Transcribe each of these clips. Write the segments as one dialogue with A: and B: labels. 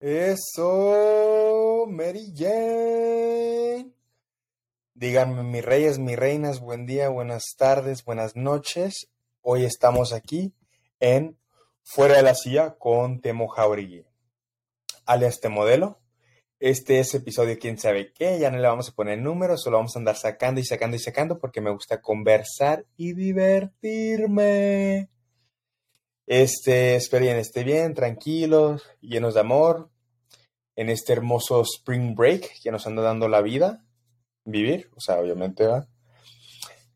A: Eso, Mary Jane. Díganme, mis reyes, mis reinas, buen día, buenas tardes, buenas noches. Hoy estamos aquí en Fuera de la Silla con Temo Jauregui. Alias este modelo. Este es episodio quién sabe qué, ya no le vamos a poner números, solo vamos a andar sacando y sacando y sacando porque me gusta conversar y divertirme. Este, esperen, esté bien, tranquilos, llenos de amor, en este hermoso spring break que nos anda dando la vida, vivir, o sea, obviamente, va.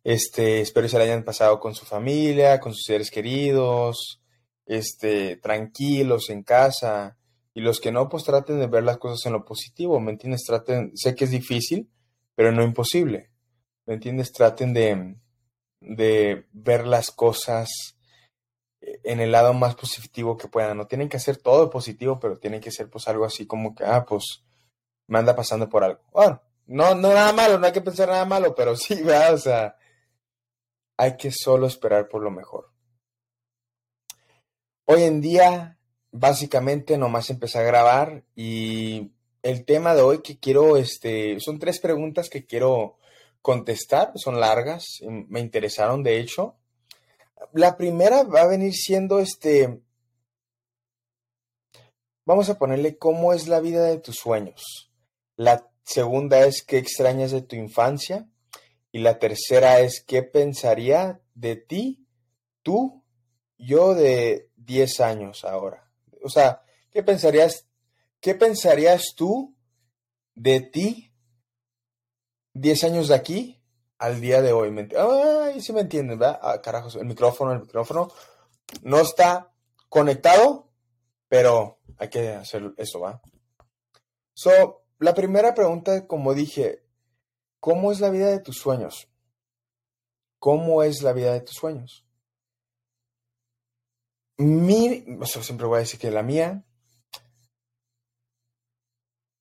A: Este, espero que se la hayan pasado con su familia, con sus seres queridos, este, tranquilos en casa. Y los que no, pues traten de ver las cosas en lo positivo, ¿me entiendes? Traten, sé que es difícil, pero no imposible, ¿me entiendes? Traten de, de ver las cosas en el lado más positivo que puedan. No tienen que hacer todo positivo, pero tienen que ser pues algo así como que, ah, pues me anda pasando por algo. Bueno, no, no nada malo, no hay que pensar nada malo, pero sí, ¿verdad? O sea, hay que solo esperar por lo mejor. Hoy en día, básicamente, nomás empecé a grabar y el tema de hoy que quiero, este, son tres preguntas que quiero contestar, son largas, me interesaron de hecho. La primera va a venir siendo este. Vamos a ponerle cómo es la vida de tus sueños. La segunda es qué extrañas de tu infancia. Y la tercera es qué pensaría de ti, tú, yo de 10 años ahora. O sea, ¿qué pensarías, qué pensarías tú de ti 10 años de aquí al día de hoy. ¿me Ay, sí me entienden, ¿verdad? Ah, carajos, el micrófono, el micrófono no está conectado, pero hay que hacer eso, ¿va? So, la primera pregunta, como dije, ¿cómo es la vida de tus sueños? ¿Cómo es la vida de tus sueños? Mi, siempre voy a decir que la mía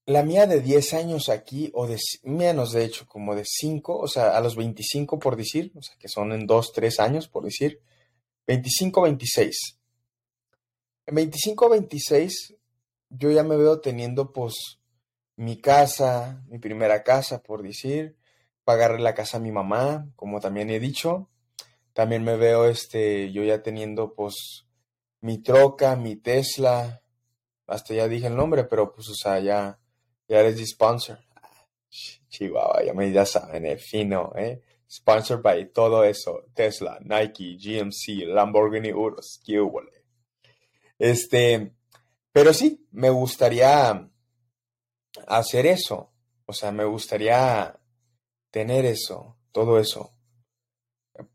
A: la mía de 10 años aquí, o de menos de hecho, como de 5, o sea, a los 25 por decir, o sea, que son en 2, 3 años por decir, 25, 26. En 25, 26, yo ya me veo teniendo pues mi casa, mi primera casa por decir, pagarle la casa a mi mamá, como también he dicho. También me veo este, yo ya teniendo pues mi troca, mi Tesla, hasta ya dije el nombre, pero pues o sea, ya ya eres sponsor. Chihuahua, ya me ya saben, eh, fino, eh. Sponsored by todo eso. Tesla, Nike, GMC, Lamborghini Urus, qué Este, pero sí, me gustaría hacer eso. O sea, me gustaría tener eso, todo eso.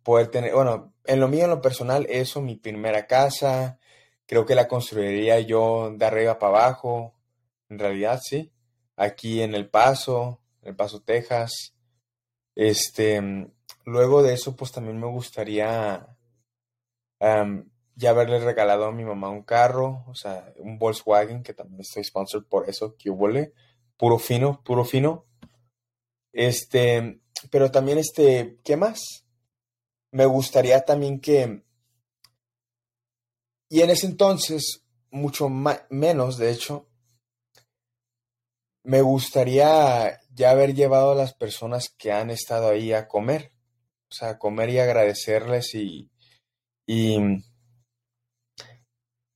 A: Poder tener, bueno, en lo mío, en lo personal, eso, mi primera casa. Creo que la construiría yo de arriba para abajo. En realidad, sí aquí en El Paso, El Paso, Texas. Este, luego de eso, pues también me gustaría ya haberle regalado a mi mamá un carro, o sea, un Volkswagen, que también estoy sponsored por eso, que huele, puro fino, puro fino. Este, pero también, este, ¿qué más? Me gustaría también que, y en ese entonces, mucho menos, de hecho, me gustaría ya haber llevado a las personas que han estado ahí a comer, o sea, comer y agradecerles y, y,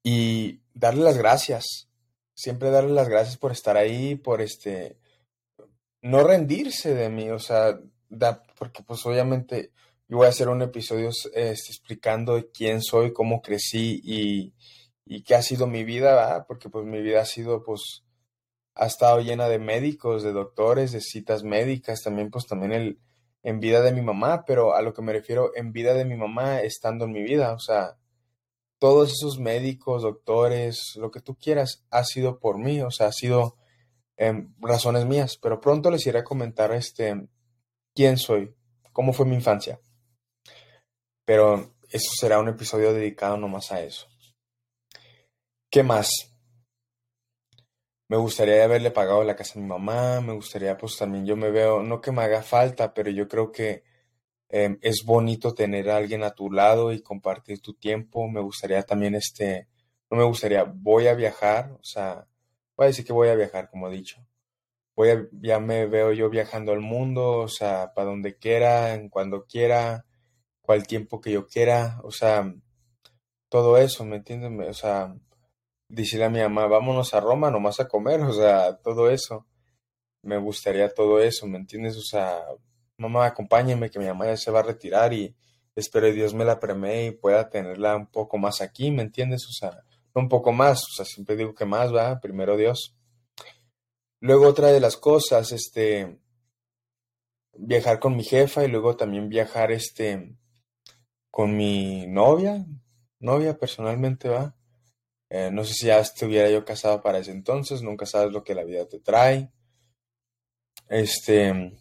A: y darle las gracias, siempre darle las gracias por estar ahí, por este, no rendirse de mí, o sea, porque pues obviamente yo voy a hacer un episodio este, explicando quién soy, cómo crecí y, y qué ha sido mi vida, porque pues mi vida ha sido pues ha estado llena de médicos, de doctores, de citas médicas, también pues también el, en vida de mi mamá, pero a lo que me refiero en vida de mi mamá estando en mi vida, o sea, todos esos médicos, doctores, lo que tú quieras, ha sido por mí, o sea, ha sido en razones mías, pero pronto les iré a comentar este quién soy, cómo fue mi infancia. Pero eso será un episodio dedicado nomás a eso. ¿Qué más? Me gustaría haberle pagado la casa a mi mamá, me gustaría pues también yo me veo, no que me haga falta, pero yo creo que em, es bonito tener a alguien a tu lado y compartir tu tiempo, me gustaría también este, no me gustaría, voy a viajar, o sea, voy a decir que voy a viajar, como he dicho. Voy a, ya me veo yo viajando al mundo, o sea, para donde quiera, en cuando quiera, cual tiempo que yo quiera, o sea, todo eso, ¿me entiendes? O sea, decirle a mi mamá, vámonos a Roma nomás a comer, o sea, todo eso. Me gustaría todo eso, ¿me entiendes? O sea, mamá, acompáñeme, que mi mamá ya se va a retirar y espero que Dios me la premee y pueda tenerla un poco más aquí, ¿me entiendes? O sea, no un poco más, o sea, siempre digo que más, va, primero Dios. Luego otra de las cosas, este, viajar con mi jefa y luego también viajar, este, con mi novia, novia personalmente, va. Eh, no sé si ya estuviera yo casado para ese entonces, nunca sabes lo que la vida te trae. Este,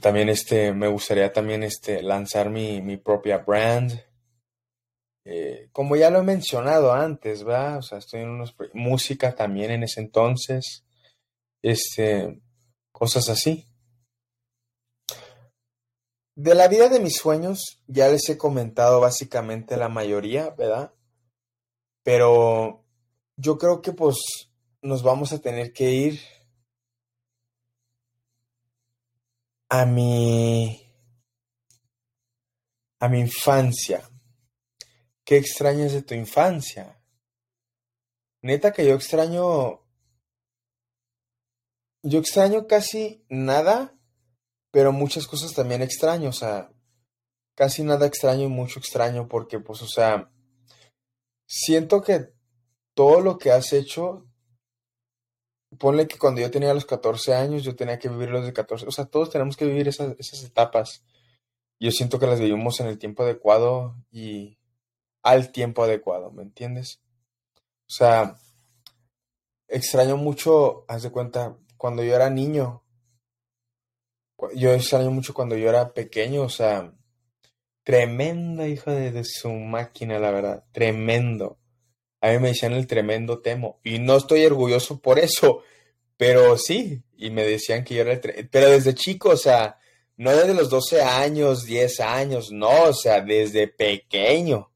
A: también este, me gustaría también este, lanzar mi, mi propia brand. Eh, como ya lo he mencionado antes, ¿va? O sea, estoy en unos, música también en ese entonces. Este, cosas así. De la vida de mis sueños, ya les he comentado básicamente la mayoría, ¿verdad? Pero yo creo que pues nos vamos a tener que ir a mi a mi infancia. ¿Qué extrañas de tu infancia? Neta que yo extraño yo extraño casi nada, pero muchas cosas también extraño, o sea, casi nada extraño y mucho extraño porque pues o sea, siento que todo lo que has hecho, ponle que cuando yo tenía los 14 años, yo tenía que vivir los de 14, o sea, todos tenemos que vivir esas, esas etapas. Yo siento que las vivimos en el tiempo adecuado y al tiempo adecuado, ¿me entiendes? O sea, extraño mucho, haz de cuenta, cuando yo era niño, yo extraño mucho cuando yo era pequeño, o sea, Tremenda hija de, su máquina, la verdad. Tremendo. A mí me decían el tremendo Temo. Y no estoy orgulloso por eso. Pero sí. Y me decían que yo era el Pero desde chico, o sea, no desde los 12 años, 10 años, no, o sea, desde pequeño.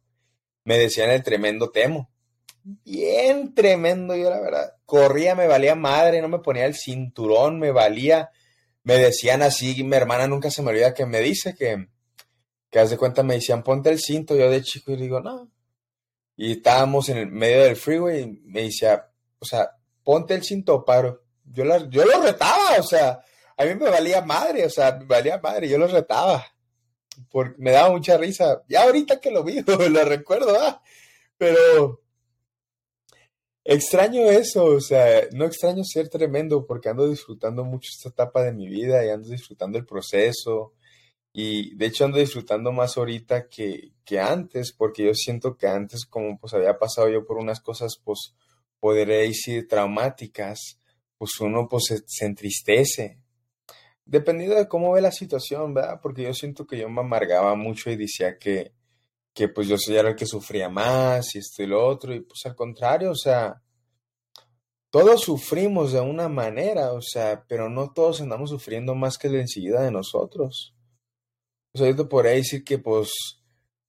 A: Me decían el tremendo Temo. Bien tremendo, yo la verdad. Corría, me valía madre, no me ponía el cinturón, me valía. Me decían así, mi hermana nunca se me olvida que me dice que que haz de cuenta me decían, ponte el cinto, yo de chico y digo, no. Y estábamos en el medio del freeway y me decía, o sea, ponte el cinto, paro. Yo, la, yo lo retaba, o sea, a mí me valía madre, o sea, me valía madre, yo lo retaba. Porque me daba mucha risa. Ya ahorita que lo vi, lo recuerdo, ¿ah? Pero extraño eso, o sea, no extraño ser tremendo porque ando disfrutando mucho esta etapa de mi vida y ando disfrutando el proceso y de hecho ando disfrutando más ahorita que, que antes, porque yo siento que antes, como pues había pasado yo por unas cosas, pues podría decir traumáticas, pues uno pues se, entristece. Dependiendo de cómo ve la situación, ¿verdad? Porque yo siento que yo me amargaba mucho y decía que, que pues yo soy el que sufría más y esto y lo otro, y pues al contrario, o sea, todos sufrimos de una manera, o sea, pero no todos andamos sufriendo más que la enseguida de nosotros. O sea, yo te podría decir que, pues,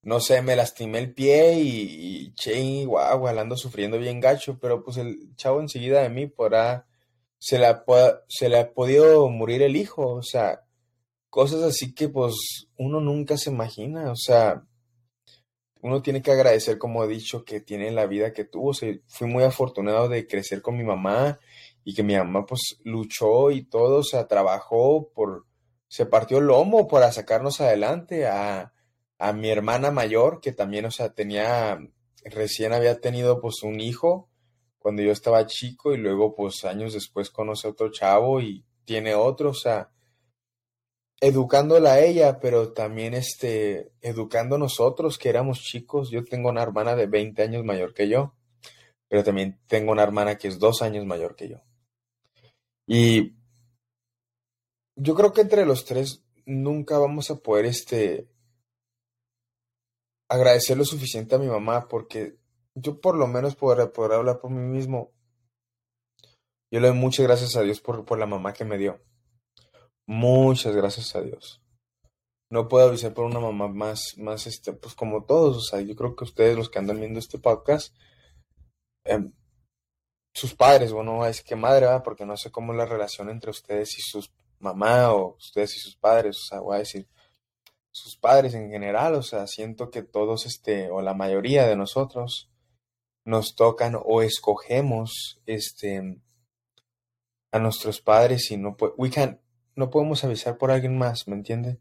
A: no sé, me lastimé el pie y, y che, guau, ando sufriendo bien gacho, pero pues el chavo enseguida de mí podrá, se le, ha, se le ha podido morir el hijo, o sea, cosas así que pues uno nunca se imagina, o sea, uno tiene que agradecer, como he dicho, que tiene la vida que tuvo, o sea, fui muy afortunado de crecer con mi mamá y que mi mamá pues luchó y todo, o sea, trabajó por se partió el lomo para sacarnos adelante a, a mi hermana mayor, que también, o sea, tenía, recién había tenido pues un hijo cuando yo estaba chico y luego pues años después conoce otro chavo y tiene otro, o sea, educándola a ella, pero también este, educando a nosotros que éramos chicos. Yo tengo una hermana de 20 años mayor que yo, pero también tengo una hermana que es dos años mayor que yo. Y yo creo que entre los tres nunca vamos a poder este agradecer lo suficiente a mi mamá porque yo por lo menos podré poder hablar por mí mismo. Yo le doy muchas gracias a Dios por, por la mamá que me dio. Muchas gracias a Dios. No puedo avisar por una mamá más, más, este, pues como todos. O sea, yo creo que ustedes, los que andan viendo este podcast, em, sus padres, bueno, es que madre, ¿verdad? porque no sé cómo es la relación entre ustedes y sus mamá o ustedes y sus padres, o sea, voy a decir, sus padres en general, o sea, siento que todos, este, o la mayoría de nosotros, nos tocan o escogemos, este, a nuestros padres y no, we no podemos avisar por alguien más, ¿me entiende?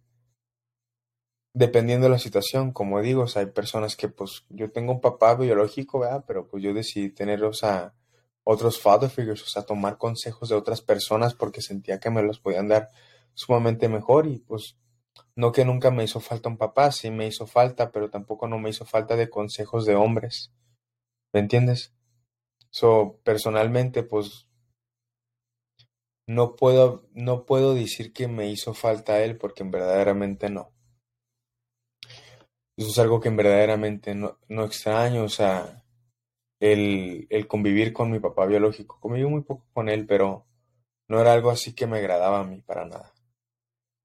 A: Dependiendo de la situación, como digo, o sea, hay personas que, pues, yo tengo un papá biológico, ¿verdad? Pero pues yo decidí tener, o sea, otros father figures, o sea, tomar consejos de otras personas porque sentía que me los podían dar sumamente mejor y pues no que nunca me hizo falta un papá, sí me hizo falta, pero tampoco no me hizo falta de consejos de hombres. ¿Me entiendes? So, personalmente, pues no puedo, no puedo decir que me hizo falta él porque verdaderamente no. Eso es algo que verdaderamente no, no extraño, o sea, el, el convivir con mi papá biológico. Conviví muy poco con él, pero no era algo así que me agradaba a mí para nada.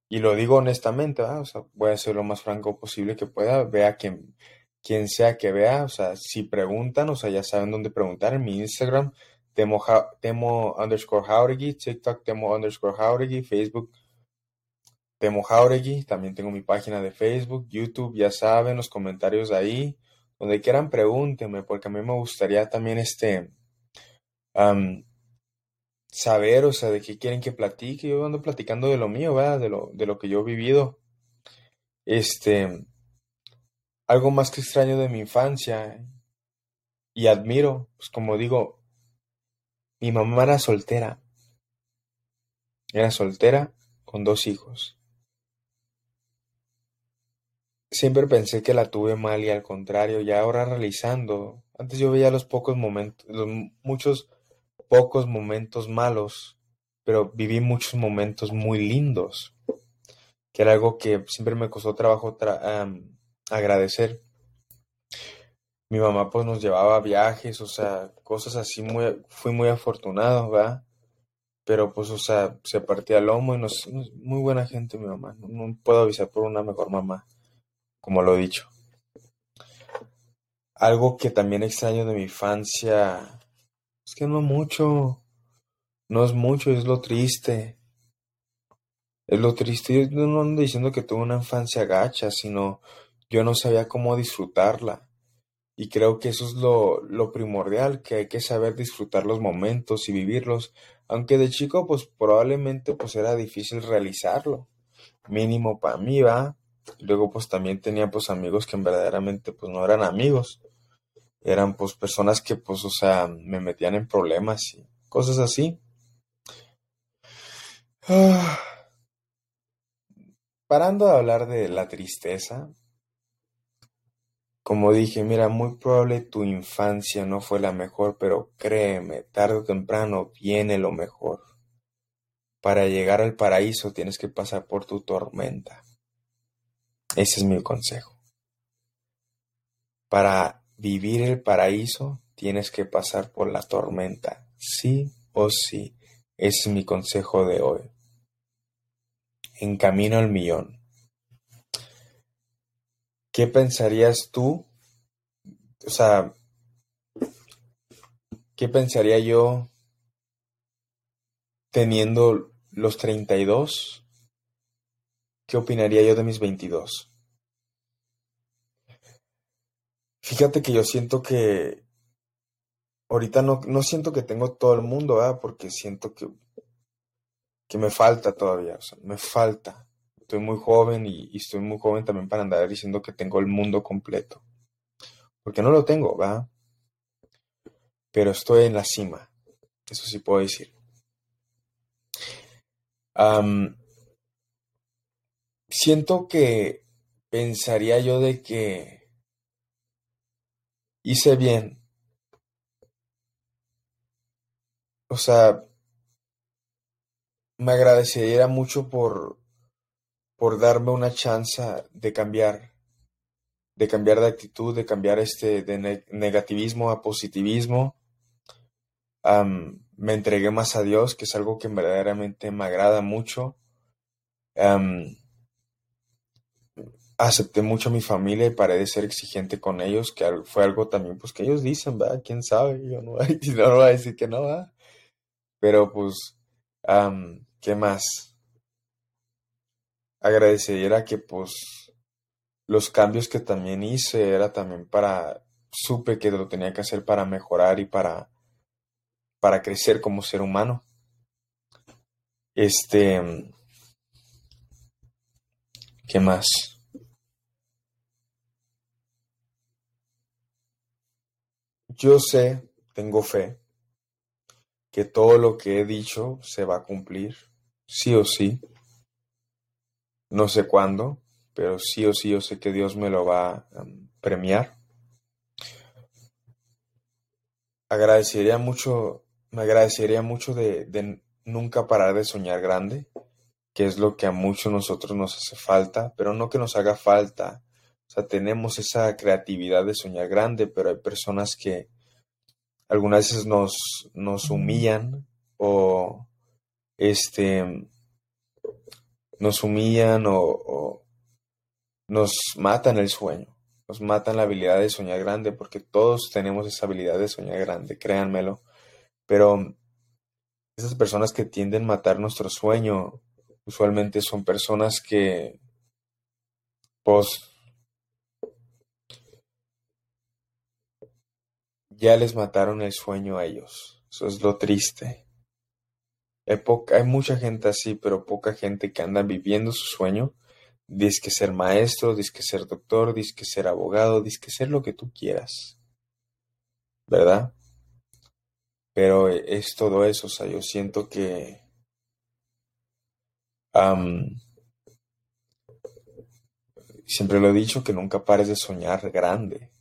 A: Y lo digo honestamente, o sea, voy a ser lo más franco posible que pueda. Vea quien, quien sea que vea, o sea, si preguntan, o sea, ya saben dónde preguntar. En mi Instagram, temo, temo underscore jauregui, TikTok, temo underscore jauregui, Facebook, temo jauregui. También tengo mi página de Facebook, YouTube, ya saben, los comentarios ahí donde quieran pregúntenme, porque a mí me gustaría también este saber, o sea, de qué quieren que platique. Yo ando platicando de lo mío, ¿verdad? De lo, de lo que yo he vivido. Este, algo más que extraño de mi infancia y admiro, pues como digo, mi mamá era soltera. Era soltera con dos hijos. Siempre pensé que la tuve mal y al contrario, ya ahora realizando, antes yo veía los pocos momentos, los muchos pocos momentos malos, pero viví muchos momentos muy lindos, que era algo que siempre me costó trabajo agradecer. Mi mamá pues nos llevaba viajes, o sea, cosas así, muy, fui muy afortunado, ¿verdad? Pero pues, o sea, se partía el lomo y nos, muy buena gente mi mamá, no puedo avisar por una mejor mamá como lo he dicho. Algo que también extraño de mi infancia es que no mucho, no es mucho, es lo triste. Es lo triste, yo no ando diciendo que tuve una infancia gacha, sino yo no sabía cómo disfrutarla. Y creo que eso es lo, lo primordial, que hay que saber disfrutar los momentos y vivirlos. Aunque de chico, pues probablemente pues era difícil realizarlo. Mínimo para mí, va. Luego pues también tenía pues amigos que verdaderamente pues no eran amigos. Eran pues personas que pues o sea me metían en problemas y cosas así. Ah. Parando de hablar de la tristeza, como dije, mira, muy probable tu infancia no fue la mejor, pero créeme, tarde o temprano viene lo mejor. Para llegar al paraíso tienes que pasar por tu tormenta. Ese es mi consejo. Para vivir el paraíso tienes que pasar por la tormenta, sí o sí. Es mi consejo de hoy. En camino al millón. ¿Qué pensarías tú? O sea, ¿qué pensaría yo teniendo los 32 ¿Qué opinaría yo de mis 22? Fíjate que yo siento que ahorita no, no siento que tengo todo el mundo, ¿verdad? Porque siento que, que me falta todavía, me falta. Estoy muy joven y, estoy muy joven también para andar diciendo que tengo el mundo completo. Porque no lo tengo, ¿verdad? Pero estoy en la cima, eso sí puedo decir siento que pensaría yo de que hice bien. O sea, me agradecería mucho por, por darme una chance de cambiar, de cambiar de actitud, de cambiar este de negativismo a positivismo. me entregué más a Dios, que es algo que verdaderamente me agrada mucho acepté mucho a mi familia y paré de ser exigente con ellos, que fue algo también pues que ellos dicen, ¿verdad? ¿Quién sabe? Yo no, no voy a decir que no, ¿verdad? Pero pues, ¿qué más? Agradecería que pues los cambios que también hice era también para, supe que lo tenía que hacer para mejorar y para, para crecer como ser humano. Este, ¿qué más? Yo sé, tengo fe, que todo lo que he dicho se va a cumplir, sí o sí. No sé cuándo, pero sí o sí yo sé que Dios me lo va a premiar. Agradecería mucho, me agradecería mucho de, de nunca parar de soñar grande, que es lo que a muchos nosotros nos hace falta, pero no que nos haga falta, o sea, tenemos esa creatividad de soñar grande, pero hay personas que algunas veces nos, nos humillan o este nos humillan o, nos matan el sueño, nos matan la habilidad de soñar grande, porque todos tenemos esa habilidad de soñar grande, créanmelo. Pero esas personas que tienden a matar nuestro sueño, usualmente son personas que, pues, ya les mataron el sueño a ellos. Eso es lo triste. Hay, hay mucha gente así, pero poca gente que anda viviendo su sueño. Dice que ser maestro, dice que ser doctor, dice que ser abogado, dice que ser lo que tú quieras. ¿Verdad? Pero es todo eso, o sea, yo siento que siempre lo he dicho que nunca pares de soñar grande.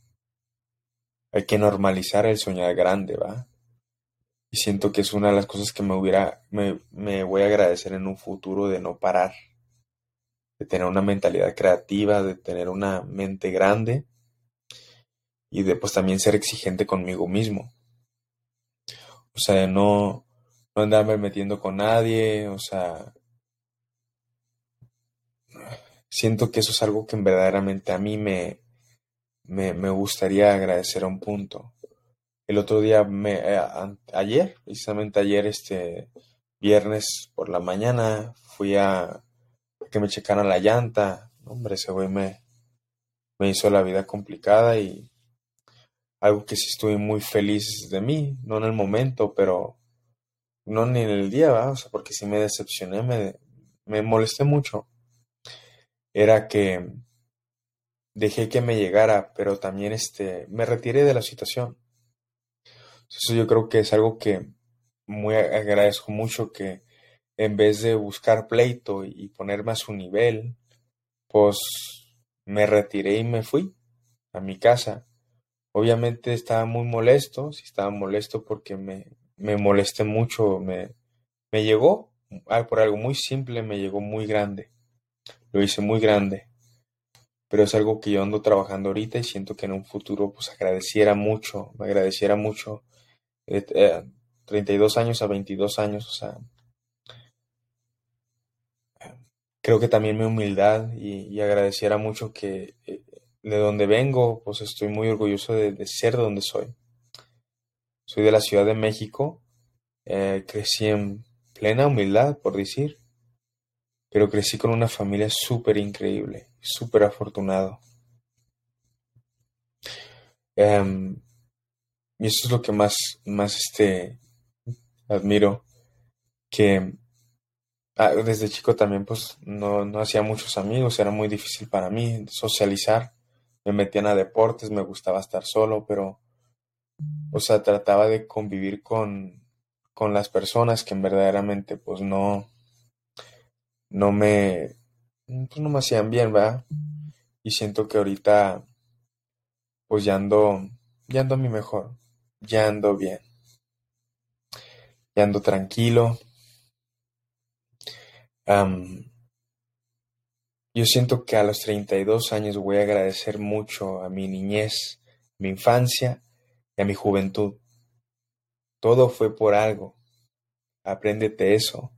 A: Hay que normalizar el soñar grande, ¿va? Y siento que es una de las cosas que me hubiera, me, me voy a agradecer en un futuro de no parar, de tener una mentalidad creativa, de tener una mente grande y de pues también ser exigente conmigo mismo. O sea, no, no andarme metiendo con nadie, o sea, siento que eso es algo que verdaderamente a mí me, me, gustaría agradecer a un punto. El otro día, me, eh, ayer, precisamente ayer, este viernes por la mañana, fui a que me checaran la llanta. Hombre, ese güey me, me hizo la vida complicada y algo que sí estuve muy feliz de mí, no en el momento, pero no ni en el día. O sea, porque sí me decepcioné, me, me molesté mucho. Era que dejé que me llegara, pero también este, me retiré de la situación. Eso yo creo que es algo que muy agradezco mucho que en vez de buscar pleito y ponerme a su nivel, pues me retiré y me fui a mi casa. Obviamente estaba muy molesto, sí estaba molesto porque me, me molesté mucho, me, me llegó, ah, por algo muy simple, me llegó muy grande. Lo hice muy grande pero es algo que yo ando trabajando ahorita y siento que en un futuro pues agradeciera mucho, me agradeciera mucho. Eh, 32 años a 22 años, o sea, creo que también mi humildad y, agradeciera mucho que eh, de donde vengo, pues estoy muy orgulloso de, ser de donde soy. Soy de la Ciudad de México, eh, crecí en plena humildad, por decir, pero crecí con una familia súper increíble, súper afortunado. Em, y eso es lo que más, más este, admiro, que ah, desde chico también pues no, no hacía muchos amigos, era muy difícil para mí socializar, me metían a deportes, me gustaba estar solo, pero, o sea, trataba de convivir con, con las personas que verdaderamente pues no, no me, pues no me hacían bien, ¿verdad? Y siento que ahorita, pues ya ando, ya ando a mi mejor, ya ando bien, ya ando tranquilo. yo siento que a los 32 años voy a agradecer mucho a mi niñez, mi infancia y a mi juventud. Todo fue por algo. Apréndete eso.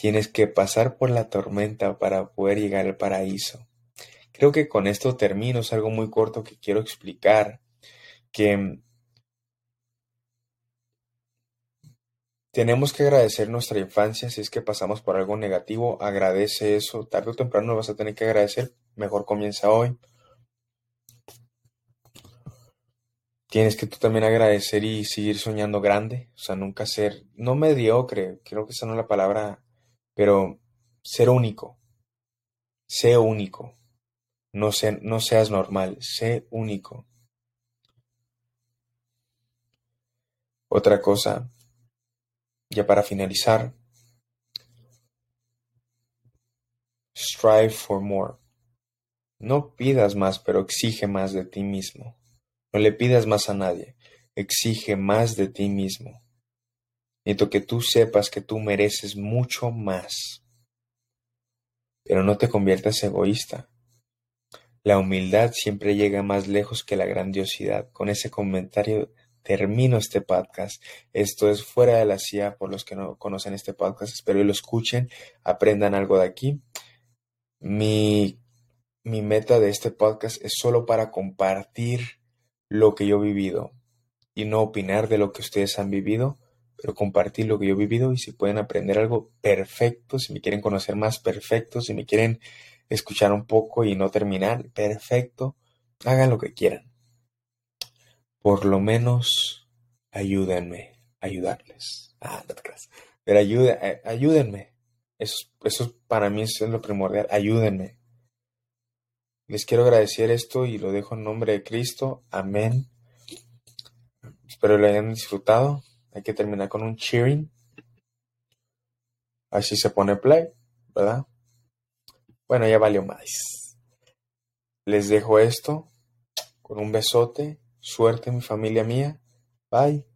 A: Tienes que pasar por la tormenta para poder llegar al paraíso. creo que con esto termino, es algo muy corto que quiero explicar, que tenemos que agradecer nuestra infancia, si es que pasamos por algo negativo, agradece eso, tarde o temprano lo vas a tener que agradecer, mejor comienza hoy. Tienes que tú también agradecer y seguir soñando grande, o sea, nunca ser, no mediocre, creo que esa no es la palabra, pero ser único, sé único, no, no seas normal, sé único. Otra cosa, ya para finalizar, strive for more. No pidas más, pero exige más de ti mismo. No le pidas más a nadie, exige más de ti mismo. Necesito que tú sepas que tú mereces mucho más. Pero no te conviertas egoísta. La humildad siempre llega más lejos que la grandiosidad. Con ese comentario termino este podcast. Esto es fuera de la CIA por los que no conocen este podcast. Espero que lo escuchen, aprendan algo de aquí. Mi, mi meta de este podcast es solo para compartir lo que yo he vivido y no opinar de lo que ustedes han vivido, pero compartir lo que yo he vivido y si pueden aprender algo perfecto, si me quieren conocer más perfecto, si me quieren escuchar un poco y no terminar, perfecto, hagan lo que quieran. Por lo menos ayúdenme ayudarles. Ah, no te creas. Pero eh, ayúdenme. Eso, eso para mí es lo primordial. Ayúdenme. Les quiero agradecer esto y lo dejo en nombre de Cristo. Amén. Espero lo hayan disfrutado. Hay que terminar con un cheering. Así se pone play, ¿verdad? Bueno, ya valió más. Les dejo esto con un besote. Suerte, mi familia mía. Bye.